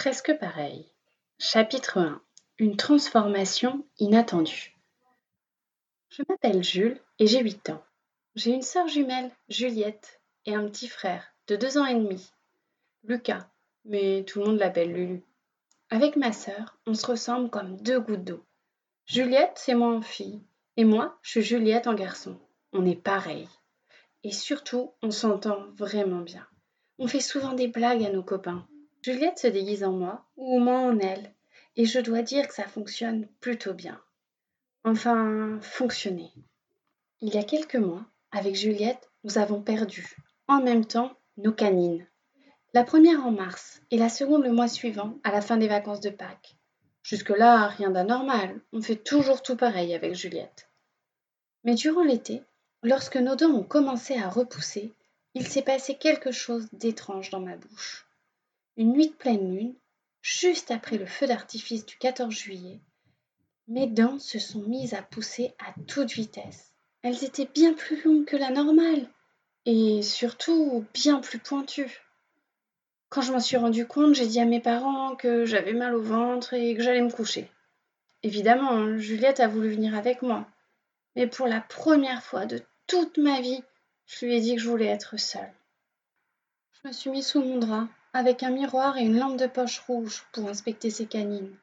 Presque pareil. Chapitre 1 Une transformation inattendue. Je m'appelle Jules et j'ai 8 ans. J'ai une sœur jumelle, Juliette, et un petit frère de 2 ans et demi, Lucas, mais tout le monde l'appelle Lulu. Avec ma sœur, on se ressemble comme deux gouttes d'eau. Juliette, c'est moi en fille, et moi, je suis Juliette en garçon. On est pareil. Et surtout, on s'entend vraiment bien. On fait souvent des blagues à nos copains. Juliette se déguise en moi ou moi en elle, et je dois dire que ça fonctionne plutôt bien. Enfin, fonctionner. Il y a quelques mois, avec Juliette, nous avons perdu, en même temps, nos canines. La première en mars et la seconde le mois suivant, à la fin des vacances de Pâques. Jusque-là, rien d'anormal, on fait toujours tout pareil avec Juliette. Mais durant l'été, lorsque nos dents ont commencé à repousser, il s'est passé quelque chose d'étrange dans ma bouche. Une nuit de pleine lune, juste après le feu d'artifice du 14 juillet, mes dents se sont mises à pousser à toute vitesse. Elles étaient bien plus longues que la normale et surtout bien plus pointues. Quand je m'en suis rendu compte, j'ai dit à mes parents que j'avais mal au ventre et que j'allais me coucher. Évidemment, Juliette a voulu venir avec moi. Mais pour la première fois de toute ma vie, je lui ai dit que je voulais être seule. Je me suis mis sous mon drap, avec un miroir et une lampe de poche rouge pour inspecter ses canines.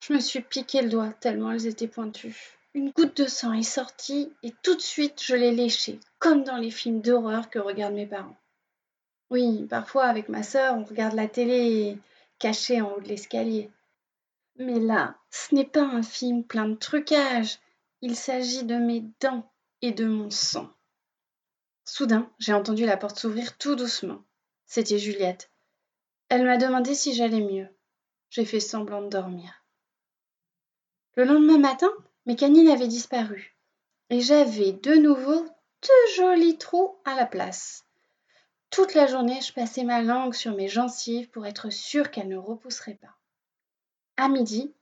Je me suis piqué le doigt tellement elles étaient pointues. Une goutte de sang est sortie et tout de suite je l'ai léchée, comme dans les films d'horreur que regardent mes parents. Oui, parfois avec ma sœur, on regarde la télé cachée en haut de l'escalier. Mais là, ce n'est pas un film plein de trucages, il s'agit de mes dents et de mon sang. Soudain, j'ai entendu la porte s'ouvrir tout doucement. C'était Juliette. Elle m'a demandé si j'allais mieux. J'ai fait semblant de dormir. Le lendemain matin, mes canines avaient disparu et j'avais de nouveau deux jolis trous à la place. Toute la journée, je passais ma langue sur mes gencives pour être sûre qu'elles ne repousseraient pas. À midi,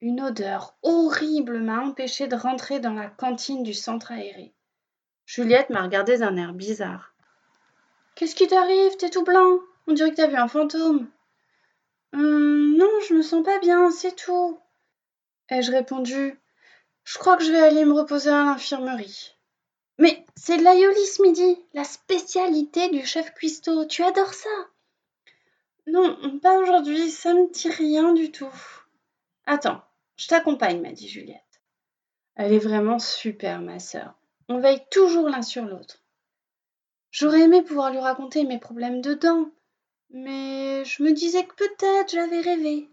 une odeur horrible m'a empêché de rentrer dans la cantine du centre aéré. Juliette m'a regardé d'un air bizarre. Qu'est-ce qui t'arrive? T'es tout blanc. On dirait que t'as vu un fantôme. Hum, non, je me sens pas bien, c'est tout. Ai-je répondu Je crois que je vais aller me reposer à l'infirmerie. Mais c'est de l'aïoli midi, la spécialité du chef cuistot. Tu adores ça Non, pas aujourd'hui, ça me dit rien du tout. Attends, je t'accompagne, m'a dit Juliette. Elle est vraiment super, ma sœur. On veille toujours l'un sur l'autre. J'aurais aimé pouvoir lui raconter mes problèmes de dents, mais je me disais que peut-être j'avais rêvé.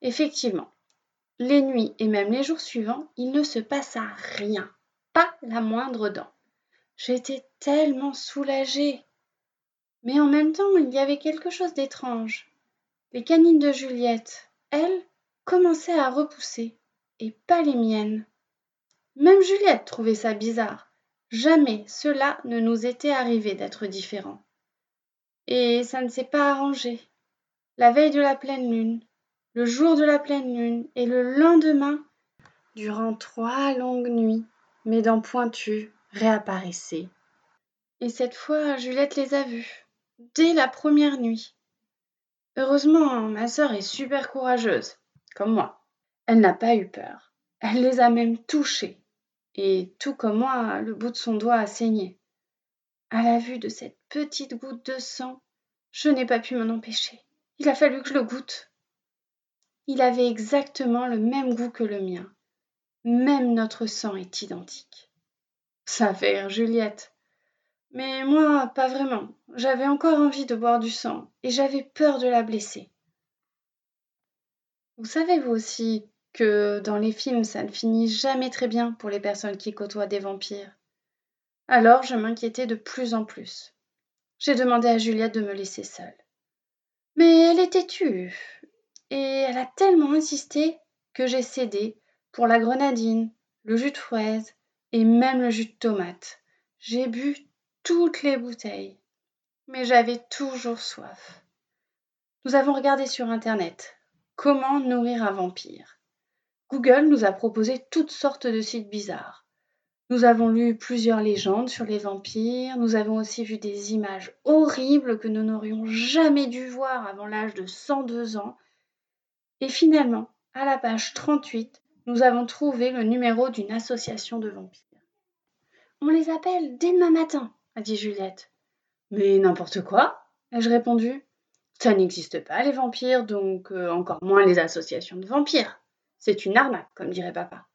Effectivement, les nuits et même les jours suivants, il ne se passa rien, pas la moindre dent. J'étais tellement soulagée. Mais en même temps, il y avait quelque chose d'étrange. Les canines de Juliette, elles, commençaient à repousser, et pas les miennes. Même Juliette trouvait ça bizarre. Jamais cela ne nous était arrivé d'être différents. Et ça ne s'est pas arrangé. La veille de la pleine lune, le jour de la pleine lune et le lendemain, durant trois longues nuits, mes dents pointues réapparaissaient. Et cette fois, Juliette les a vues, dès la première nuit. Heureusement, ma sœur est super courageuse, comme moi. Elle n'a pas eu peur. Elle les a même touchées et tout comme moi, le bout de son doigt a saigné. À la vue de cette petite goutte de sang, je n'ai pas pu m'en empêcher. Il a fallu que je le goûte. Il avait exactement le même goût que le mien. Même notre sang est identique. Ça fait rire Juliette. Mais moi, pas vraiment. J'avais encore envie de boire du sang et j'avais peur de la blesser. Vous savez, vous aussi, que dans les films, ça ne finit jamais très bien pour les personnes qui côtoient des vampires. Alors je m'inquiétais de plus en plus. J'ai demandé à Juliette de me laisser seule. Mais elle était tue, et elle a tellement insisté que j'ai cédé pour la grenadine, le jus de fraise et même le jus de tomate. J'ai bu toutes les bouteilles, mais j'avais toujours soif. Nous avons regardé sur Internet comment nourrir un vampire. Google nous a proposé toutes sortes de sites bizarres. Nous avons lu plusieurs légendes sur les vampires, nous avons aussi vu des images horribles que nous n'aurions jamais dû voir avant l'âge de 102 ans. Et finalement, à la page 38, nous avons trouvé le numéro d'une association de vampires. On les appelle dès demain matin, a dit Juliette. Mais n'importe quoi, ai-je répondu. Ça n'existe pas, les vampires, donc euh, encore moins les associations de vampires. C'est une arnaque, comme dirait papa.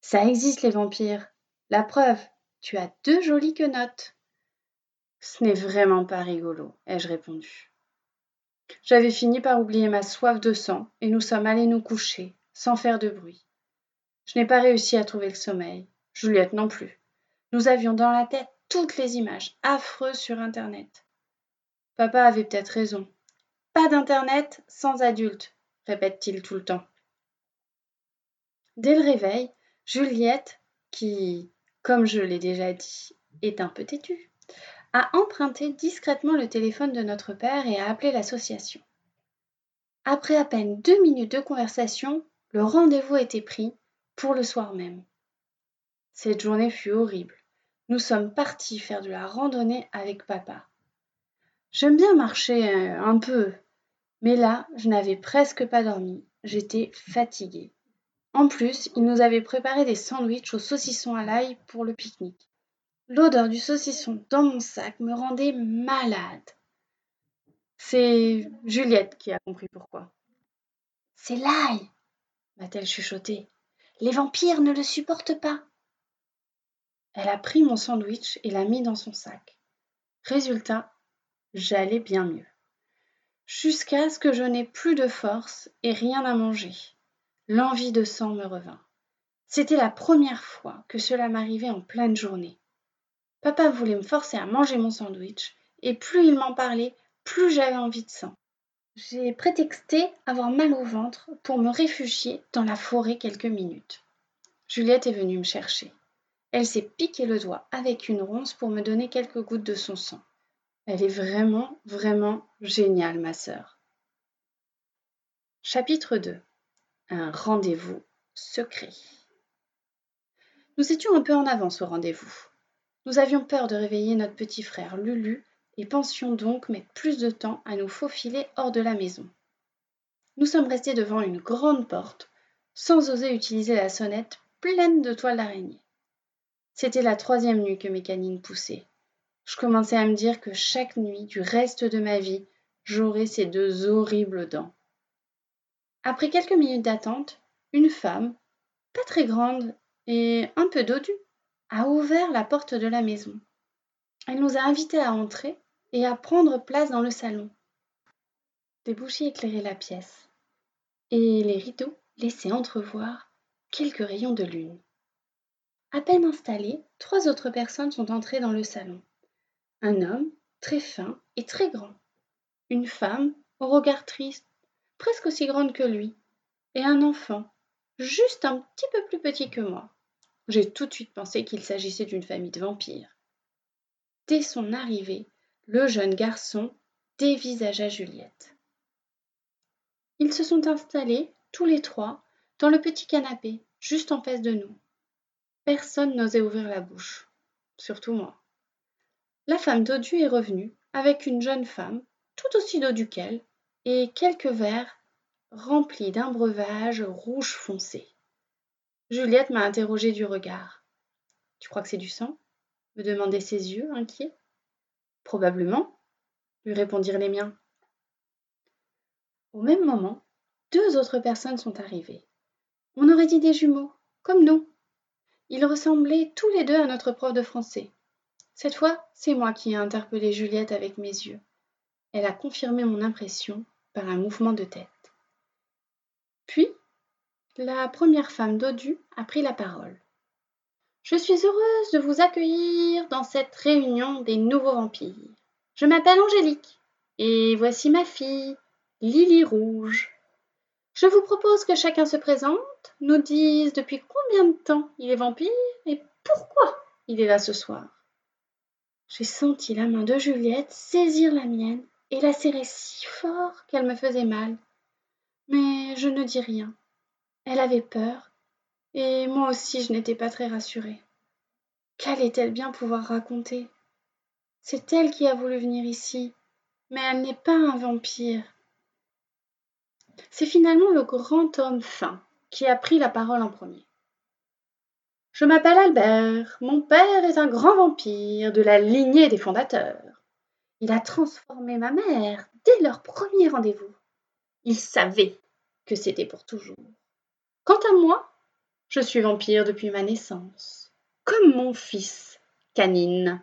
Ça existe, les vampires. La preuve, tu as deux jolies quenottes. Ce n'est vraiment pas rigolo, ai-je répondu. J'avais fini par oublier ma soif de sang et nous sommes allés nous coucher, sans faire de bruit. Je n'ai pas réussi à trouver le sommeil, Juliette non plus. Nous avions dans la tête toutes les images affreuses sur Internet. Papa avait peut-être raison. Pas d'Internet sans adultes, répète-t-il tout le temps. Dès le réveil, Juliette, qui, comme je l'ai déjà dit, est un peu têtue, a emprunté discrètement le téléphone de notre père et a appelé l'association. Après à peine deux minutes de conversation, le rendez-vous était pris pour le soir même. Cette journée fut horrible. Nous sommes partis faire de la randonnée avec papa. J'aime bien marcher euh, un peu, mais là, je n'avais presque pas dormi. J'étais fatiguée. En plus, il nous avait préparé des sandwichs au saucisson à l'ail pour le pique-nique. L'odeur du saucisson dans mon sac me rendait malade. C'est Juliette qui a compris pourquoi. C'est l'ail, m'a-t-elle chuchoté. Les vampires ne le supportent pas. Elle a pris mon sandwich et l'a mis dans son sac. Résultat, j'allais bien mieux. Jusqu'à ce que je n'ai plus de force et rien à manger. L'envie de sang me revint. C'était la première fois que cela m'arrivait en pleine journée. Papa voulait me forcer à manger mon sandwich, et plus il m'en parlait, plus j'avais envie de sang. J'ai prétexté avoir mal au ventre pour me réfugier dans la forêt quelques minutes. Juliette est venue me chercher. Elle s'est piqué le doigt avec une ronce pour me donner quelques gouttes de son sang. Elle est vraiment, vraiment géniale, ma sœur. Chapitre 2 Un rendez-vous secret. Nous étions un peu en avance au rendez-vous. Nous avions peur de réveiller notre petit frère Lulu et pensions donc mettre plus de temps à nous faufiler hors de la maison. Nous sommes restés devant une grande porte, sans oser utiliser la sonnette pleine de toiles d'araignée. C'était la troisième nuit que mes canines poussaient. Je commençais à me dire que chaque nuit du reste de ma vie, j'aurais ces deux horribles dents. Après quelques minutes d'attente, une femme, pas très grande et un peu dodue, a ouvert la porte de la maison. Elle nous a invités à entrer et à prendre place dans le salon. Des bougies éclairaient la pièce, et les rideaux laissaient entrevoir quelques rayons de lune. À peine installés, trois autres personnes sont entrées dans le salon. Un homme, très fin et très grand. Une femme, au regard triste, presque aussi grande que lui. Et un enfant, juste un petit peu plus petit que moi. J'ai tout de suite pensé qu'il s'agissait d'une famille de vampires. Dès son arrivée, le jeune garçon dévisagea Juliette. Ils se sont installés, tous les trois, dans le petit canapé, juste en face de nous. Personne n'osait ouvrir la bouche, surtout moi. La femme dodue est revenue avec une jeune femme, tout aussi dodue qu'elle, et quelques verres remplis d'un breuvage rouge foncé. Juliette m'a interrogée du regard. Tu crois que c'est du sang? me demandaient ses yeux, inquiets. Probablement, lui répondirent les miens. Au même moment, deux autres personnes sont arrivées. On aurait dit des jumeaux, comme nous. Ils ressemblaient tous les deux à notre prof de français. Cette fois, c'est moi qui ai interpellé Juliette avec mes yeux. Elle a confirmé mon impression par un mouvement de tête. Puis, la première femme dodue a pris la parole. Je suis heureuse de vous accueillir dans cette réunion des nouveaux vampires. Je m'appelle Angélique et voici ma fille, Lily Rouge. Je vous propose que chacun se présente, nous dise depuis combien de temps il est vampire et pourquoi il est là ce soir. J'ai senti la main de Juliette saisir la mienne et la serrer si fort qu'elle me faisait mal. Mais je ne dis rien. Elle avait peur, et moi aussi je n'étais pas très rassurée. Qu'allait-elle bien pouvoir raconter? C'est elle qui a voulu venir ici, mais elle n'est pas un vampire. C'est finalement le grand homme fin qui a pris la parole en premier. Je m'appelle Albert, mon père est un grand vampire de la lignée des fondateurs. Il a transformé ma mère dès leur premier rendez-vous. Il savait que c'était pour toujours. Quant à moi, je suis vampire depuis ma naissance, comme mon fils, Canine.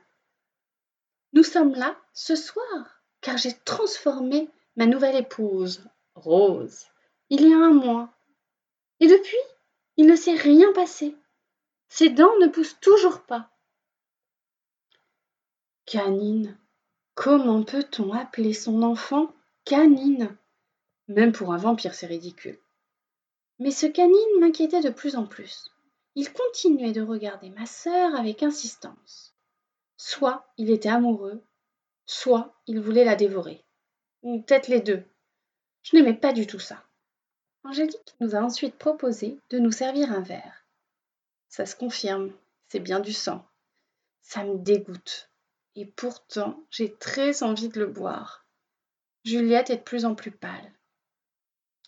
Nous sommes là ce soir, car j'ai transformé ma nouvelle épouse, Rose, il y a un mois. Et depuis, il ne s'est rien passé. Ses dents ne poussent toujours pas. Canine. Comment peut-on appeler son enfant Canine? Même pour un vampire, c'est ridicule. Mais ce canine m'inquiétait de plus en plus. Il continuait de regarder ma sœur avec insistance. Soit il était amoureux, soit il voulait la dévorer. Ou peut-être les deux. Je n'aimais pas du tout ça. Angélique nous a ensuite proposé de nous servir un verre. Ça se confirme, c'est bien du sang. Ça me dégoûte. Et pourtant, j'ai très envie de le boire. Juliette est de plus en plus pâle.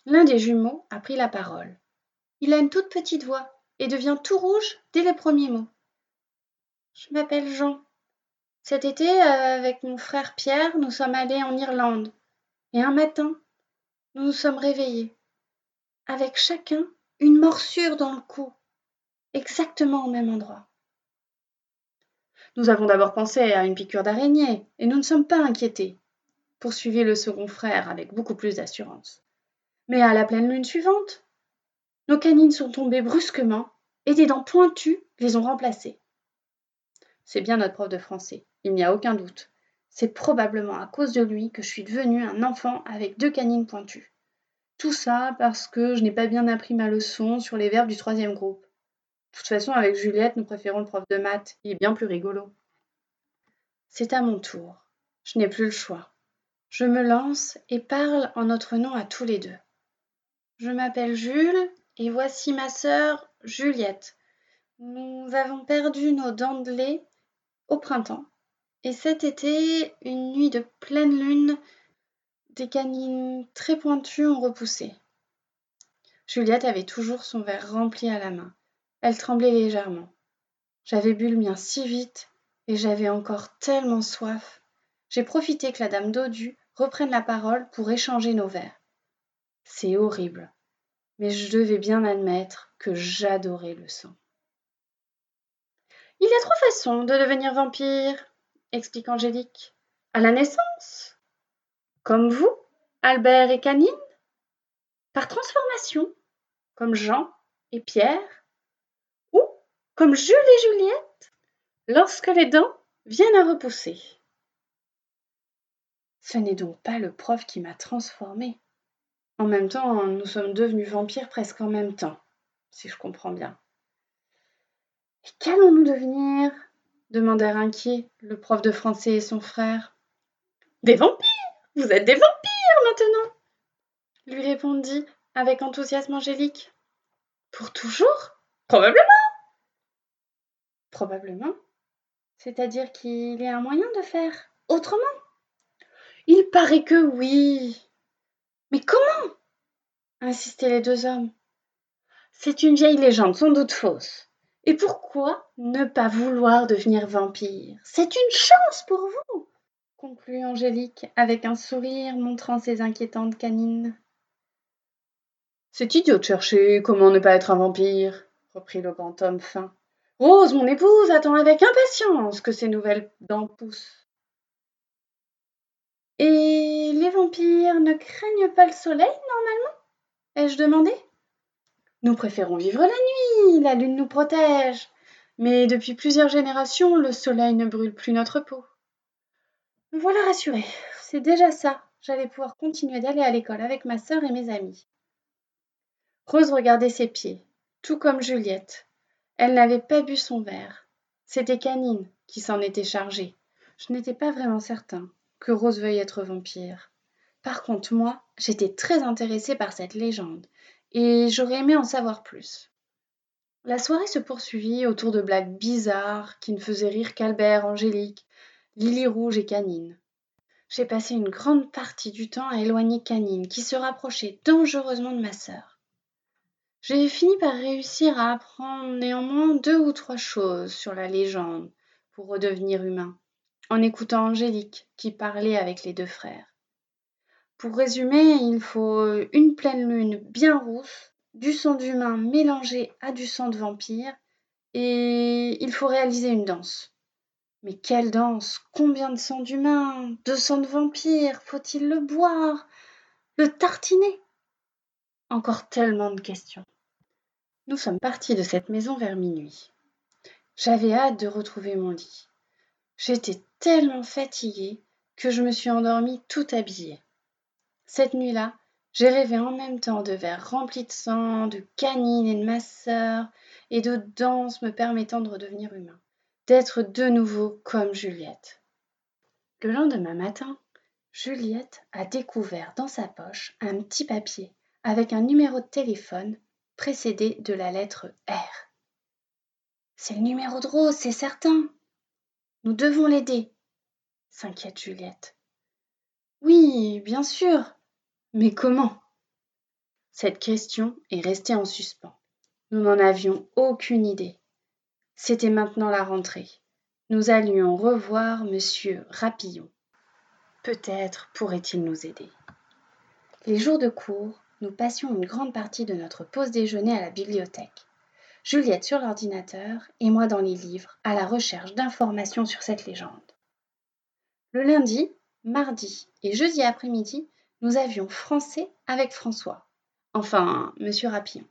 L'un des jumeaux a pris la parole. Il a une toute petite voix et devient tout rouge dès les premiers mots. Je m'appelle Jean. Cet été, euh, avec mon frère Pierre, nous sommes allés en Irlande. Et un matin, nous nous sommes réveillés, avec chacun une morsure dans le cou, exactement au même endroit. Nous avons d'abord pensé à une piqûre d'araignée, et nous ne sommes pas inquiétés, poursuivit le second frère avec beaucoup plus d'assurance. Mais à la pleine lune suivante, nos canines sont tombées brusquement, et des dents pointues les ont remplacées. C'est bien notre prof de français, il n'y a aucun doute. C'est probablement à cause de lui que je suis devenue un enfant avec deux canines pointues. Tout ça parce que je n'ai pas bien appris ma leçon sur les verbes du troisième groupe. De toute façon, avec Juliette, nous préférons le prof de maths. Il est bien plus rigolo. C'est à mon tour. Je n'ai plus le choix. Je me lance et parle en notre nom à tous les deux. Je m'appelle Jules et voici ma sœur Juliette. Nous avons perdu nos dents de lait au printemps. Et cet été, une nuit de pleine lune, des canines très pointues ont repoussé. Juliette avait toujours son verre rempli à la main. Elle tremblait légèrement. J'avais bu le mien si vite et j'avais encore tellement soif. J'ai profité que la dame Dodu reprenne la parole pour échanger nos verres. C'est horrible, mais je devais bien admettre que j'adorais le sang. Il y a trois façons de devenir vampire, explique Angélique. À la naissance, comme vous, Albert et Canine, par transformation, comme Jean et Pierre, comme Jules et Juliette, lorsque les dents viennent à repousser. Ce n'est donc pas le prof qui m'a transformée. En même temps, nous sommes devenus vampires presque en même temps, si je comprends bien. Et qu'allons-nous devenir? demandèrent inquiets le prof de français et son frère. Des vampires Vous êtes des vampires maintenant lui répondit avec enthousiasme Angélique. Pour toujours? Probablement Probablement. C'est-à-dire qu'il y a un moyen de faire autrement Il paraît que oui. Mais comment insistaient les deux hommes? C'est une vieille légende, sans doute fausse. Et pourquoi ne pas vouloir devenir vampire? C'est une chance pour vous conclut Angélique avec un sourire montrant ses inquiétantes canines. C'est idiot de chercher comment ne pas être un vampire, reprit le grand homme fin. Rose, mon épouse, attend avec impatience que ces nouvelles dents poussent. Et les vampires ne craignent pas le soleil, normalement? Ai-je demandé? Nous préférons vivre la nuit, la lune nous protège. Mais depuis plusieurs générations, le soleil ne brûle plus notre peau. Me voilà rassurée. C'est déjà ça. J'allais pouvoir continuer d'aller à l'école avec ma sœur et mes amis. Rose regardait ses pieds, tout comme Juliette, elle n'avait pas bu son verre. C'était Canine qui s'en était chargée. Je n'étais pas vraiment certain que Rose veuille être vampire. Par contre, moi, j'étais très intéressée par cette légende, et j'aurais aimé en savoir plus. La soirée se poursuivit autour de blagues bizarres qui ne faisaient rire qu'Albert, Angélique, Lily Rouge et Canine. J'ai passé une grande partie du temps à éloigner Canine, qui se rapprochait dangereusement de ma sœur. J'ai fini par réussir à apprendre néanmoins deux ou trois choses sur la légende pour redevenir humain, en écoutant Angélique qui parlait avec les deux frères. Pour résumer, il faut une pleine lune bien rousse, du sang d'humain mélangé à du sang de vampire, et il faut réaliser une danse. Mais quelle danse Combien de sang d'humain? De sang de vampire Faut-il le boire? Le tartiner? Encore tellement de questions. Nous sommes partis de cette maison vers minuit. J'avais hâte de retrouver mon lit. J'étais tellement fatiguée que je me suis endormie tout habillée. Cette nuit-là, j'ai rêvé en même temps de verres remplis de sang, de canines et de ma sœur, et de danses me permettant de redevenir humain, d'être de nouveau comme Juliette. Le lendemain matin, Juliette a découvert dans sa poche un petit papier avec un numéro de téléphone précédé de la lettre R. C'est le numéro de Rose, c'est certain. Nous devons l'aider, s'inquiète Juliette. Oui, bien sûr. Mais comment? Cette question est restée en suspens. Nous n'en avions aucune idée. C'était maintenant la rentrée. Nous allions revoir monsieur Rapillon. Peut-être pourrait-il nous aider. Les jours de cours, nous passions une grande partie de notre pause déjeuner à la bibliothèque. Juliette sur l'ordinateur et moi dans les livres, à la recherche d'informations sur cette légende. Le lundi, mardi et jeudi après-midi, nous avions français avec François. Enfin, monsieur Rapillon.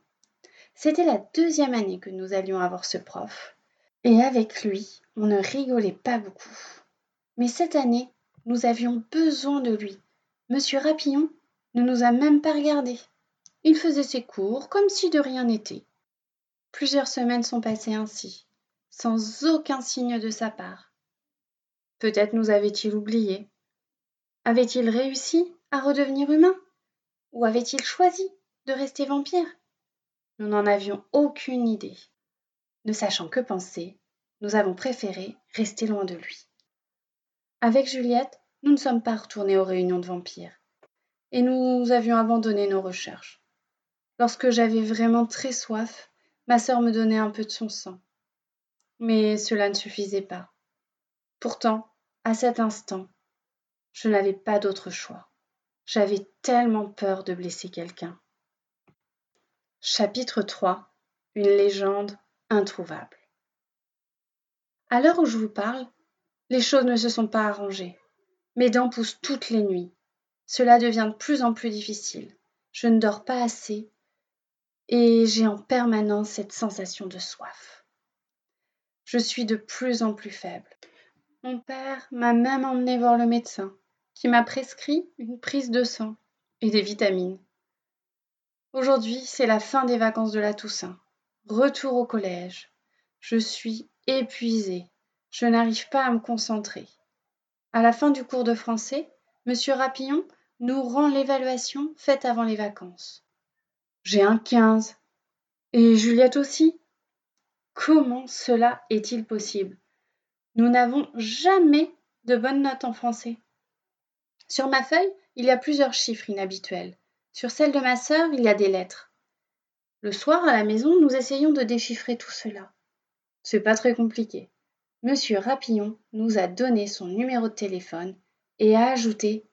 C'était la deuxième année que nous allions avoir ce prof, et avec lui, on ne rigolait pas beaucoup. Mais cette année, nous avions besoin de lui. Monsieur Rapillon ne nous a même pas regardés. Il faisait ses cours comme si de rien n'était. Plusieurs semaines sont passées ainsi, sans aucun signe de sa part. Peut-être nous avait-il oubliés. Avait-il réussi à redevenir humain? Ou avait-il choisi de rester vampire? Nous n'en avions aucune idée. Ne sachant que penser, nous avons préféré rester loin de lui. Avec Juliette, nous ne sommes pas retournés aux réunions de vampires et nous avions abandonné nos recherches. Lorsque j'avais vraiment très soif, ma sœur me donnait un peu de son sang. Mais cela ne suffisait pas. Pourtant, à cet instant, je n'avais pas d'autre choix. J'avais tellement peur de blesser quelqu'un. Chapitre 3 Une légende introuvable. À l'heure où je vous parle, les choses ne se sont pas arrangées. Mes dents poussent toutes les nuits. Cela devient de plus en plus difficile. Je ne dors pas assez et j'ai en permanence cette sensation de soif. Je suis de plus en plus faible. Mon père m'a même emmené voir le médecin, qui m'a prescrit une prise de sang et des vitamines. Aujourd'hui, c'est la fin des vacances de la Toussaint. Retour au collège. Je suis épuisée. Je n'arrive pas à me concentrer. À la fin du cours de français, Monsieur Rapillon nous rend l'évaluation faite avant les vacances. J'ai un 15. Et Juliette aussi? Comment cela est-il possible? Nous n'avons jamais de bonnes notes en français. Sur ma feuille, il y a plusieurs chiffres inhabituels. Sur celle de ma sœur, il y a des lettres. Le soir, à la maison, nous essayons de déchiffrer tout cela. C'est pas très compliqué. Monsieur Rapillon nous a donné son numéro de téléphone et a ajouté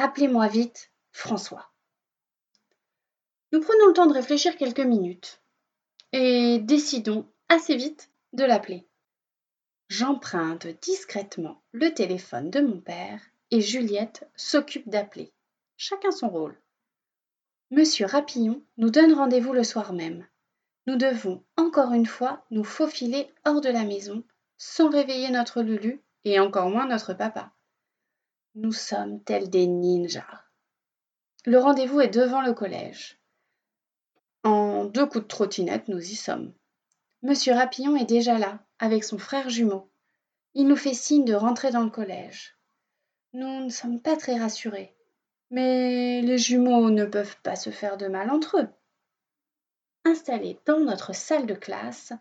Appelez-moi vite François. Nous prenons le temps de réfléchir quelques minutes et décidons assez vite de l'appeler. J'emprunte discrètement le téléphone de mon père et Juliette s'occupe d'appeler. Chacun son rôle. Monsieur Rapillon nous donne rendez-vous le soir même. Nous devons encore une fois nous faufiler hors de la maison sans réveiller notre Lulu et encore moins notre papa. Nous sommes tels des ninjas. Le rendez-vous est devant le collège. En deux coups de trottinette, nous y sommes. Monsieur Rapillon est déjà là, avec son frère jumeau. Il nous fait signe de rentrer dans le collège. Nous ne sommes pas très rassurés. Mais les jumeaux ne peuvent pas se faire de mal entre eux. Installés dans notre salle de classe,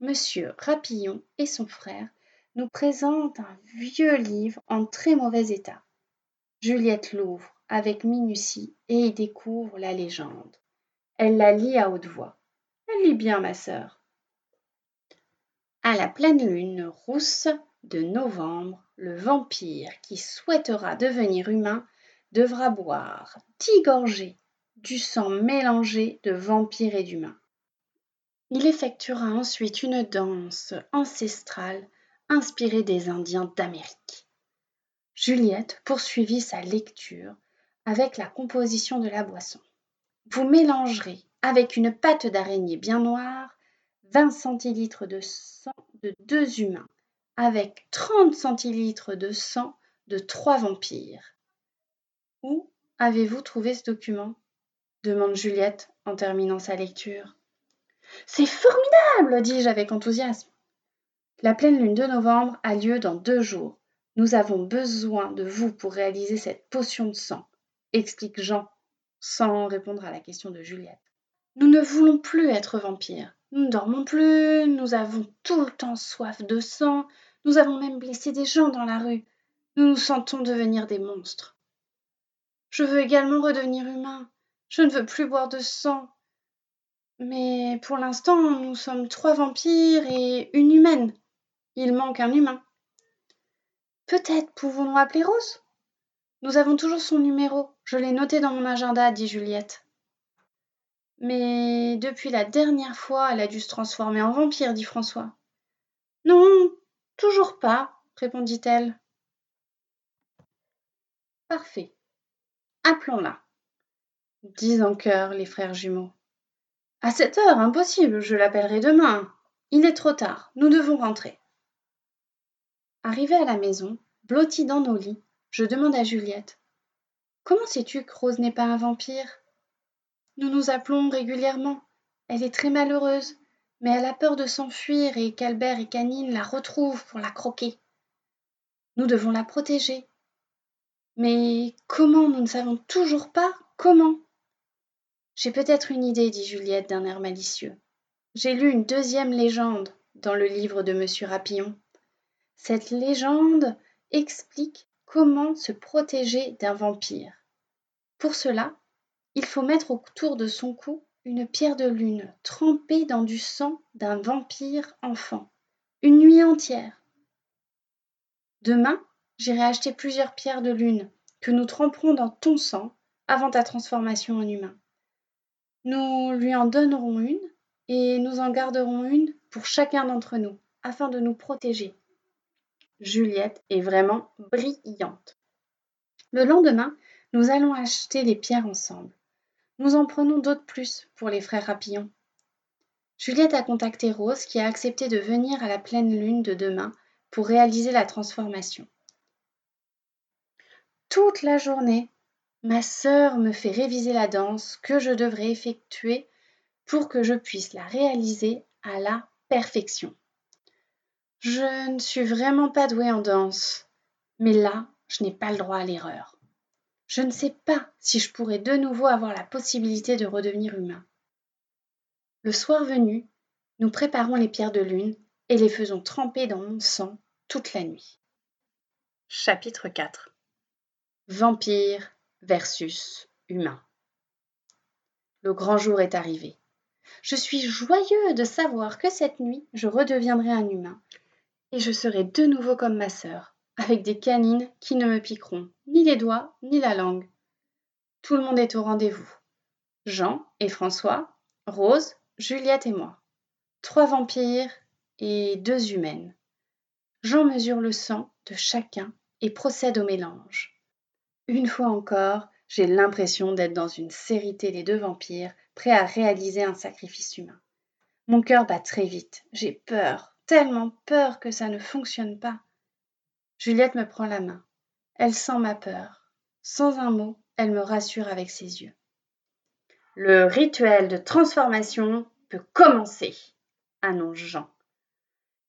Monsieur Rapillon et son frère nous présentent un vieux livre en très mauvais état. Juliette l'ouvre avec minutie et y découvre la légende. Elle la lit à haute voix. Elle lit bien, ma sœur. À la pleine lune rousse de novembre, le vampire qui souhaitera devenir humain devra boire dix gorgées du sang mélangé de vampires et d'humains. Il effectuera ensuite une danse ancestrale inspirée des Indiens d'Amérique. Juliette poursuivit sa lecture avec la composition de la boisson. Vous mélangerez avec une pâte d'araignée bien noire 20 centilitres de sang de deux humains avec 30 centilitres de sang de trois vampires. Où avez-vous trouvé ce document? demande Juliette en terminant sa lecture. C'est formidable, dis-je avec enthousiasme. La pleine lune de novembre a lieu dans deux jours. Nous avons besoin de vous pour réaliser cette potion de sang, explique Jean, sans répondre à la question de Juliette. Nous ne voulons plus être vampires. Nous ne dormons plus, nous avons tout le temps soif de sang, nous avons même blessé des gens dans la rue. Nous nous sentons devenir des monstres. Je veux également redevenir humain. Je ne veux plus boire de sang. Mais pour l'instant, nous sommes trois vampires et une humaine. Il manque un humain. Peut-être pouvons-nous appeler Rose Nous avons toujours son numéro. Je l'ai noté dans mon agenda, dit Juliette. Mais depuis la dernière fois, elle a dû se transformer en vampire, dit François. Non, toujours pas, répondit-elle. Parfait. Appelons-la disent en chœur les frères jumeaux. À cette heure, impossible, je l'appellerai demain. Il est trop tard, nous devons rentrer. Arrivé à la maison, blotti dans nos lits, je demande à Juliette. Comment sais-tu que Rose n'est pas un vampire? Nous nous appelons régulièrement. Elle est très malheureuse, mais elle a peur de s'enfuir et qu'Albert et Canine la retrouvent pour la croquer. Nous devons la protéger. Mais comment nous ne savons toujours pas comment? J'ai peut-être une idée, dit Juliette d'un air malicieux. J'ai lu une deuxième légende dans le livre de Monsieur Rapillon. Cette légende explique comment se protéger d'un vampire. Pour cela, il faut mettre autour de son cou une pierre de lune trempée dans du sang d'un vampire enfant, une nuit entière. Demain, j'irai acheter plusieurs pierres de lune que nous tremperons dans ton sang avant ta transformation en humain. Nous lui en donnerons une et nous en garderons une pour chacun d'entre nous, afin de nous protéger. Juliette est vraiment brillante. Le lendemain, nous allons acheter les pierres ensemble. Nous en prenons d'autres plus pour les frères Rapillon. Juliette a contacté Rose qui a accepté de venir à la pleine lune de demain pour réaliser la transformation. Toute la journée, Ma sœur me fait réviser la danse que je devrais effectuer pour que je puisse la réaliser à la perfection. Je ne suis vraiment pas douée en danse, mais là, je n'ai pas le droit à l'erreur. Je ne sais pas si je pourrais de nouveau avoir la possibilité de redevenir humain. Le soir venu, nous préparons les pierres de lune et les faisons tremper dans mon sang toute la nuit. Chapitre 4 Vampire versus humain. Le grand jour est arrivé. Je suis joyeux de savoir que cette nuit, je redeviendrai un humain, et je serai de nouveau comme ma sœur, avec des canines qui ne me piqueront ni les doigts ni la langue. Tout le monde est au rendez-vous. Jean et François, Rose, Juliette et moi. Trois vampires et deux humaines. Jean mesure le sang de chacun et procède au mélange. Une fois encore, j'ai l'impression d'être dans une série télé de vampires, prêts à réaliser un sacrifice humain. Mon cœur bat très vite. J'ai peur, tellement peur que ça ne fonctionne pas. Juliette me prend la main. Elle sent ma peur. Sans un mot, elle me rassure avec ses yeux. Le rituel de transformation peut commencer, annonce Jean.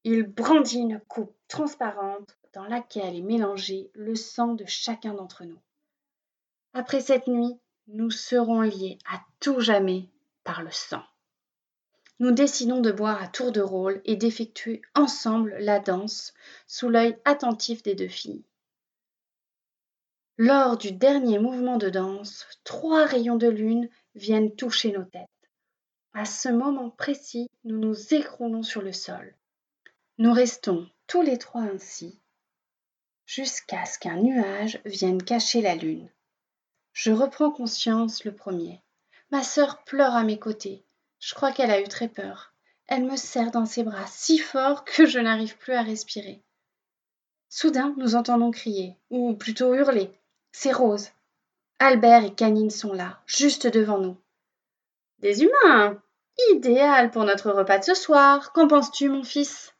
Il brandit une coupe transparente dans laquelle est mélangé le sang de chacun d'entre nous. Après cette nuit, nous serons liés à tout jamais par le sang. Nous décidons de boire à tour de rôle et d'effectuer ensemble la danse sous l'œil attentif des deux filles. Lors du dernier mouvement de danse, trois rayons de lune viennent toucher nos têtes. À ce moment précis, nous nous écroulons sur le sol. Nous restons tous les trois ainsi, jusqu'à ce qu'un nuage vienne cacher la lune. Je reprends conscience le premier. Ma sœur pleure à mes côtés. Je crois qu'elle a eu très peur. Elle me serre dans ses bras si fort que je n'arrive plus à respirer. Soudain, nous entendons crier, ou plutôt hurler. C'est Rose. Albert et Canine sont là, juste devant nous. Des humains Idéal pour notre repas de ce soir. Qu'en penses-tu, mon fils?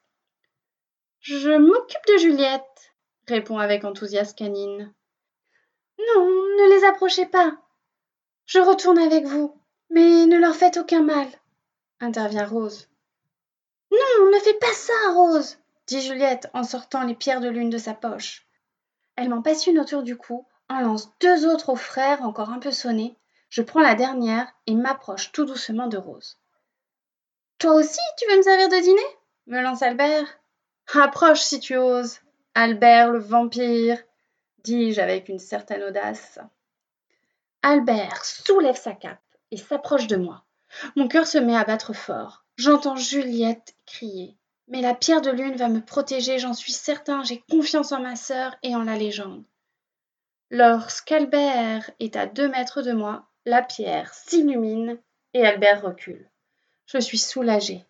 Je m'occupe de Juliette, répond avec enthousiasme Canine. Non, ne les approchez pas. Je retourne avec vous, mais ne leur faites aucun mal, intervient Rose. Non, ne fais pas ça, Rose, dit Juliette en sortant les pierres de lune de sa poche. Elle m'en passe une autour du cou en lance deux autres aux frères encore un peu sonnés. Je prends la dernière et m'approche tout doucement de Rose. Toi aussi, tu veux me servir de dîner? me lance Albert. Approche si tu oses. Albert le vampire, dis-je avec une certaine audace. Albert soulève sa cape s'approche de moi. Mon cœur se met à battre fort. J'entends Juliette crier. Mais la pierre de lune va me protéger, j'en suis certain, j'ai confiance en ma sœur et en la légende. Lorsqu'Albert est à deux mètres de moi, la pierre s'illumine et Albert recule. Je suis soulagée.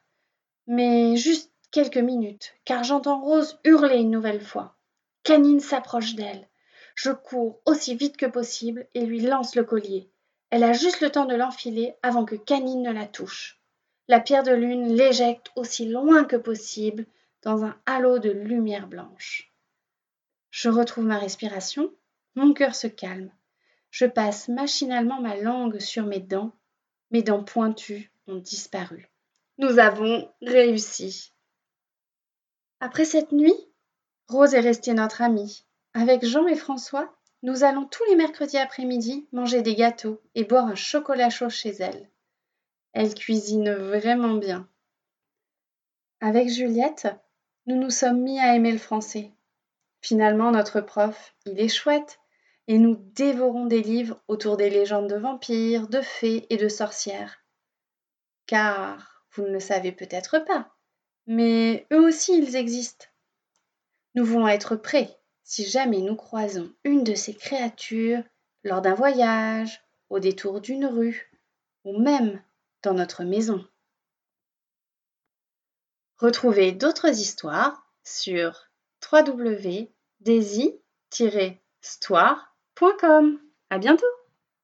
Mais juste quelques minutes, car j'entends Rose hurler une nouvelle fois. Canine s'approche d'elle. Je cours aussi vite que possible et lui lance le collier. Elle a juste le temps de l'enfiler avant que Canine ne la touche. La pierre de lune l'éjecte aussi loin que possible dans un halo de lumière blanche. Je retrouve ma respiration mon cœur se calme. Je passe machinalement ma langue sur mes dents. Mes dents pointues ont disparu. Nous avons réussi. Après cette nuit, Rose est restée notre amie. Avec Jean et François, nous allons tous les mercredis après-midi manger des gâteaux et boire un chocolat chaud chez elle. Elle cuisine vraiment bien. Avec Juliette, nous nous sommes mis à aimer le français. Finalement, notre prof, il est chouette et nous dévorons des livres autour des légendes de vampires, de fées et de sorcières. Car vous ne le savez peut-être pas, mais eux aussi ils existent. Nous voulons être prêts si jamais nous croisons une de ces créatures lors d'un voyage, au détour d'une rue, ou même dans notre maison. Retrouvez d'autres histoires sur www.daisy-histoire à bientôt